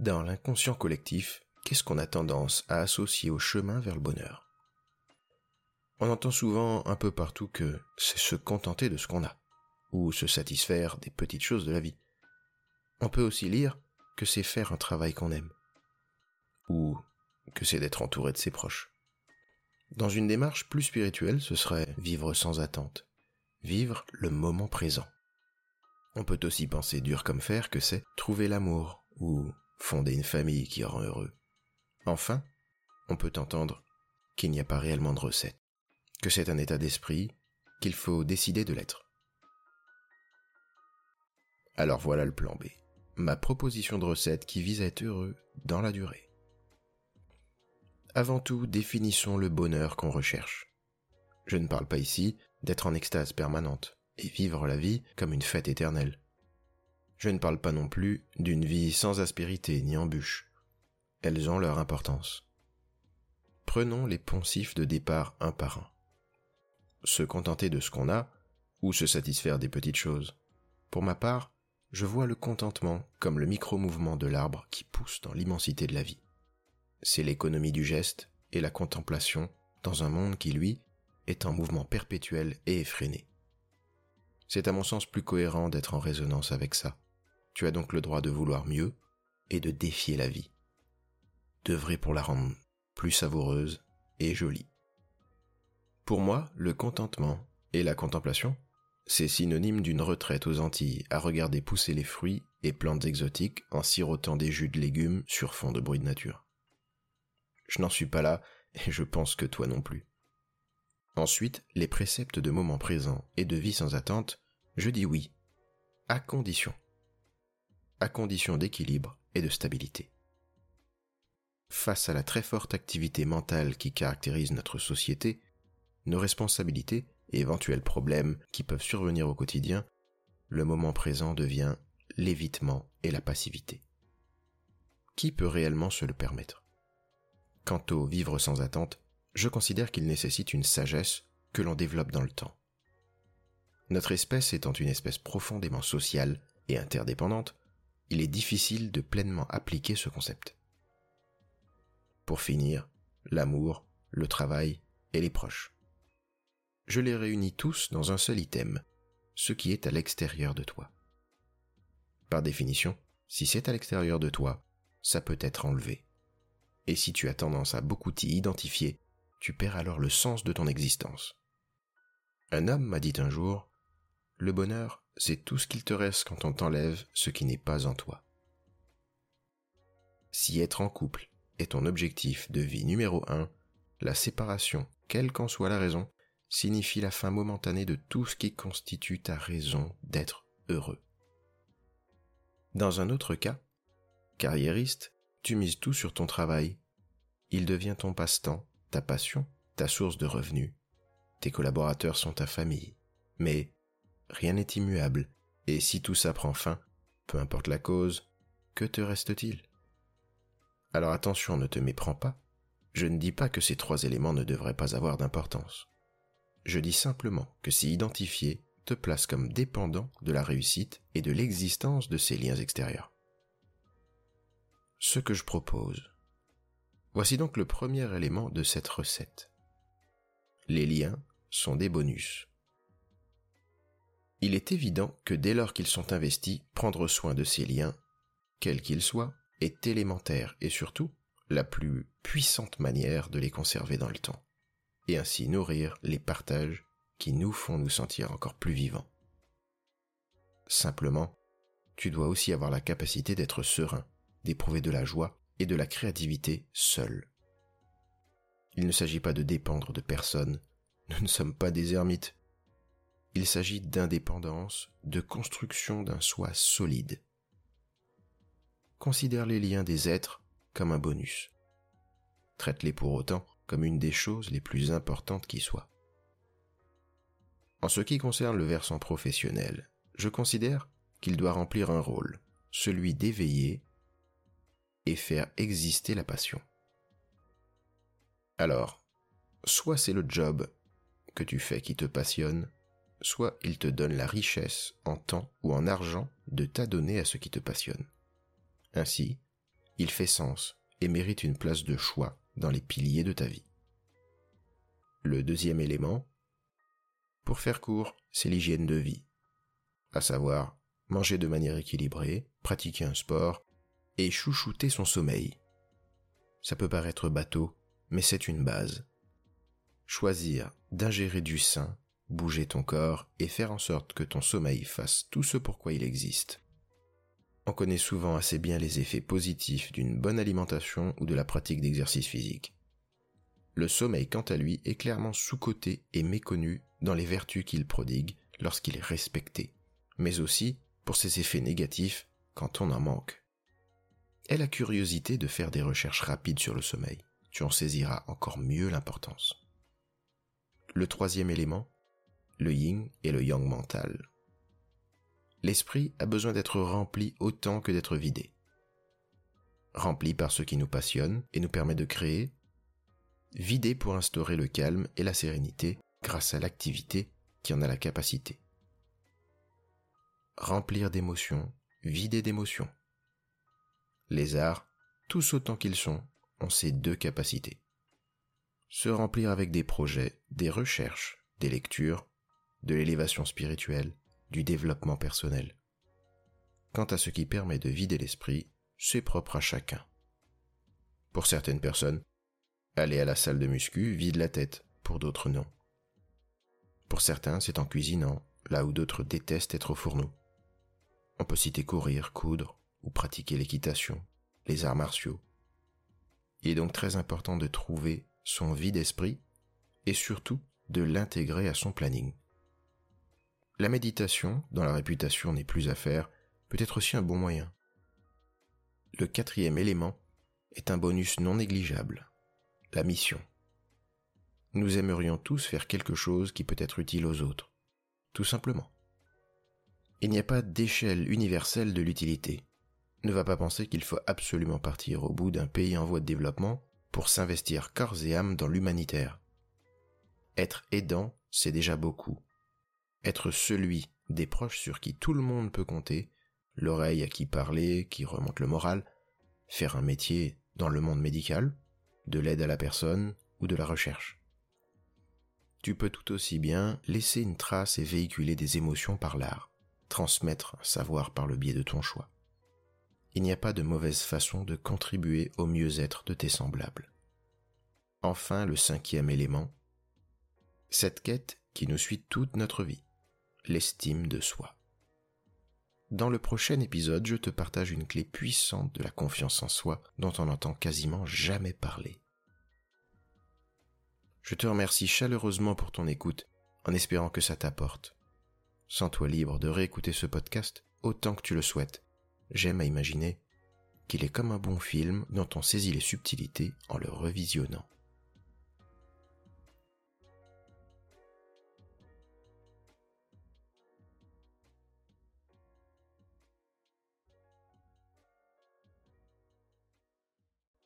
Dans l'inconscient collectif, qu'est-ce qu'on a tendance à associer au chemin vers le bonheur? On entend souvent un peu partout que c'est se contenter de ce qu'on a, ou se satisfaire des petites choses de la vie. On peut aussi lire que c'est faire un travail qu'on aime, ou que c'est d'être entouré de ses proches. Dans une démarche plus spirituelle, ce serait vivre sans attente, vivre le moment présent. On peut aussi penser dur comme fer que c'est trouver l'amour ou fonder une famille qui rend heureux. Enfin, on peut entendre qu'il n'y a pas réellement de recette, que c'est un état d'esprit, qu'il faut décider de l'être. Alors voilà le plan B, ma proposition de recette qui vise à être heureux dans la durée. Avant tout, définissons le bonheur qu'on recherche. Je ne parle pas ici d'être en extase permanente et vivre la vie comme une fête éternelle. Je ne parle pas non plus d'une vie sans aspérité ni embûche. Elles ont leur importance. Prenons les poncifs de départ un par un. Se contenter de ce qu'on a ou se satisfaire des petites choses. Pour ma part, je vois le contentement comme le micro-mouvement de l'arbre qui pousse dans l'immensité de la vie c'est l'économie du geste et la contemplation dans un monde qui, lui, est en mouvement perpétuel et effréné. C'est à mon sens plus cohérent d'être en résonance avec ça. Tu as donc le droit de vouloir mieux et de défier la vie. D'œuvrer pour la rendre plus savoureuse et jolie. Pour moi, le contentement et la contemplation, c'est synonyme d'une retraite aux Antilles à regarder pousser les fruits et plantes exotiques en sirotant des jus de légumes sur fond de bruit de nature. Je n'en suis pas là, et je pense que toi non plus. Ensuite, les préceptes de moment présent et de vie sans attente, je dis oui, à condition. À condition d'équilibre et de stabilité. Face à la très forte activité mentale qui caractérise notre société, nos responsabilités et éventuels problèmes qui peuvent survenir au quotidien, le moment présent devient l'évitement et la passivité. Qui peut réellement se le permettre? Quant au vivre sans attente, je considère qu'il nécessite une sagesse que l'on développe dans le temps. Notre espèce étant une espèce profondément sociale et interdépendante, il est difficile de pleinement appliquer ce concept. Pour finir, l'amour, le travail et les proches. Je les réunis tous dans un seul item, ce qui est à l'extérieur de toi. Par définition, si c'est à l'extérieur de toi, ça peut être enlevé. Et si tu as tendance à beaucoup t'y identifier, tu perds alors le sens de ton existence. Un homme m'a dit un jour, Le bonheur, c'est tout ce qu'il te reste quand on t'enlève ce qui n'est pas en toi. Si être en couple est ton objectif de vie numéro un, la séparation, quelle qu'en soit la raison, signifie la fin momentanée de tout ce qui constitue ta raison d'être heureux. Dans un autre cas, carriériste, tu mises tout sur ton travail. Il devient ton passe-temps, ta passion, ta source de revenus. Tes collaborateurs sont ta famille. Mais rien n'est immuable, et si tout ça prend fin, peu importe la cause, que te reste-t-il? Alors attention, ne te méprends pas. Je ne dis pas que ces trois éléments ne devraient pas avoir d'importance. Je dis simplement que si identifié te place comme dépendant de la réussite et de l'existence de ces liens extérieurs ce que je propose. Voici donc le premier élément de cette recette. Les liens sont des bonus. Il est évident que dès lors qu'ils sont investis, prendre soin de ces liens, quels qu'ils soient, est élémentaire et surtout la plus puissante manière de les conserver dans le temps, et ainsi nourrir les partages qui nous font nous sentir encore plus vivants. Simplement, tu dois aussi avoir la capacité d'être serein d'éprouver de la joie et de la créativité seul. Il ne s'agit pas de dépendre de personne, nous ne sommes pas des ermites. Il s'agit d'indépendance, de construction d'un soi solide. Considère les liens des êtres comme un bonus. Traite-les pour autant comme une des choses les plus importantes qui soient. En ce qui concerne le versant professionnel, je considère qu'il doit remplir un rôle, celui d'éveiller et faire exister la passion. Alors, soit c'est le job que tu fais qui te passionne, soit il te donne la richesse en temps ou en argent de t'adonner à ce qui te passionne. Ainsi, il fait sens et mérite une place de choix dans les piliers de ta vie. Le deuxième élément, pour faire court, c'est l'hygiène de vie, à savoir manger de manière équilibrée, pratiquer un sport et chouchouter son sommeil. Ça peut paraître bateau, mais c'est une base. Choisir d'ingérer du sain, bouger ton corps et faire en sorte que ton sommeil fasse tout ce pourquoi il existe. On connaît souvent assez bien les effets positifs d'une bonne alimentation ou de la pratique d'exercice physique. Le sommeil, quant à lui, est clairement sous-coté et méconnu dans les vertus qu'il prodigue lorsqu'il est respecté, mais aussi pour ses effets négatifs quand on en manque. Aie la curiosité de faire des recherches rapides sur le sommeil, tu en saisiras encore mieux l'importance. Le troisième élément, le yin et le yang mental. L'esprit a besoin d'être rempli autant que d'être vidé. Rempli par ce qui nous passionne et nous permet de créer, vidé pour instaurer le calme et la sérénité grâce à l'activité qui en a la capacité. Remplir d'émotions, vider d'émotions. Les arts, tous autant qu'ils sont, ont ces deux capacités. Se remplir avec des projets, des recherches, des lectures, de l'élévation spirituelle, du développement personnel. Quant à ce qui permet de vider l'esprit, c'est propre à chacun. Pour certaines personnes, aller à la salle de muscu vide la tête, pour d'autres non. Pour certains, c'est en cuisinant, là où d'autres détestent être au fourneau. On peut citer courir, coudre, ou pratiquer l'équitation, les arts martiaux. Il est donc très important de trouver son vide d'esprit et surtout de l'intégrer à son planning. La méditation, dont la réputation n'est plus à faire, peut être aussi un bon moyen. Le quatrième élément est un bonus non négligeable, la mission. Nous aimerions tous faire quelque chose qui peut être utile aux autres, tout simplement. Il n'y a pas d'échelle universelle de l'utilité. Ne va pas penser qu'il faut absolument partir au bout d'un pays en voie de développement pour s'investir corps et âme dans l'humanitaire. Être aidant, c'est déjà beaucoup être celui des proches sur qui tout le monde peut compter, l'oreille à qui parler, qui remonte le moral, faire un métier dans le monde médical, de l'aide à la personne ou de la recherche. Tu peux tout aussi bien laisser une trace et véhiculer des émotions par l'art, transmettre un savoir par le biais de ton choix. Il n'y a pas de mauvaise façon de contribuer au mieux-être de tes semblables. Enfin, le cinquième élément, cette quête qui nous suit toute notre vie l'estime de soi. Dans le prochain épisode, je te partage une clé puissante de la confiance en soi dont on n'entend quasiment jamais parler. Je te remercie chaleureusement pour ton écoute, en espérant que ça t'apporte. Sens-toi libre de réécouter ce podcast autant que tu le souhaites. J'aime à imaginer qu'il est comme un bon film dont on saisit les subtilités en le revisionnant.